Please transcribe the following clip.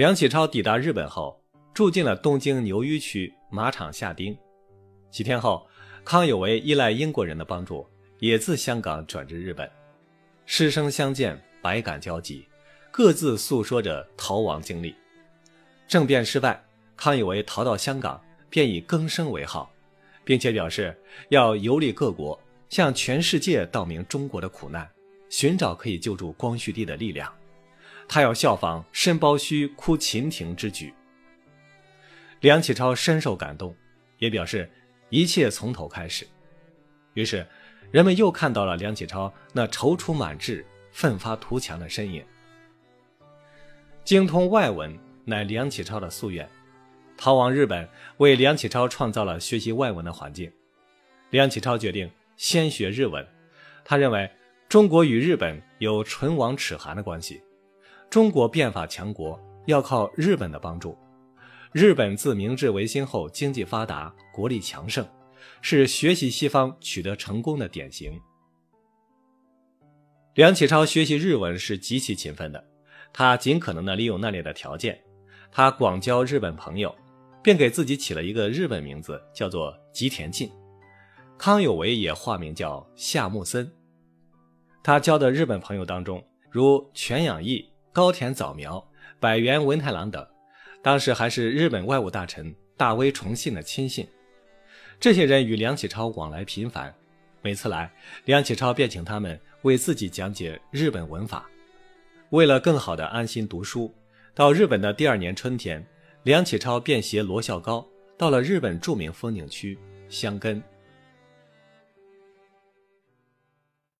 梁启超抵达日本后，住进了东京牛隅区马场下町。几天后，康有为依赖英国人的帮助，也自香港转至日本。师生相见，百感交集，各自诉说着逃亡经历。政变失败，康有为逃到香港，便以更生为号，并且表示要游历各国，向全世界道明中国的苦难，寻找可以救助光绪帝的力量。他要效仿申包胥哭秦庭之举。梁启超深受感动，也表示一切从头开始。于是，人们又看到了梁启超那踌躇满志、奋发图强的身影。精通外文乃梁启超的夙愿，逃往日本为梁启超创造了学习外文的环境。梁启超决定先学日文，他认为中国与日本有唇亡齿寒的关系。中国变法强国要靠日本的帮助。日本自明治维新后经济发达，国力强盛，是学习西方取得成功的典型。梁启超学习日文是极其勤奋的，他尽可能的利用那里的条件，他广交日本朋友，并给自己起了一个日本名字，叫做吉田进。康有为也化名叫夏目森。他交的日本朋友当中，如全养义。高田早苗、百元文太郎等，当时还是日本外务大臣大威崇信的亲信。这些人与梁启超往来频繁，每次来，梁启超便请他们为自己讲解日本文法。为了更好的安心读书，到日本的第二年春天，梁启超便携罗孝高到了日本著名风景区箱根。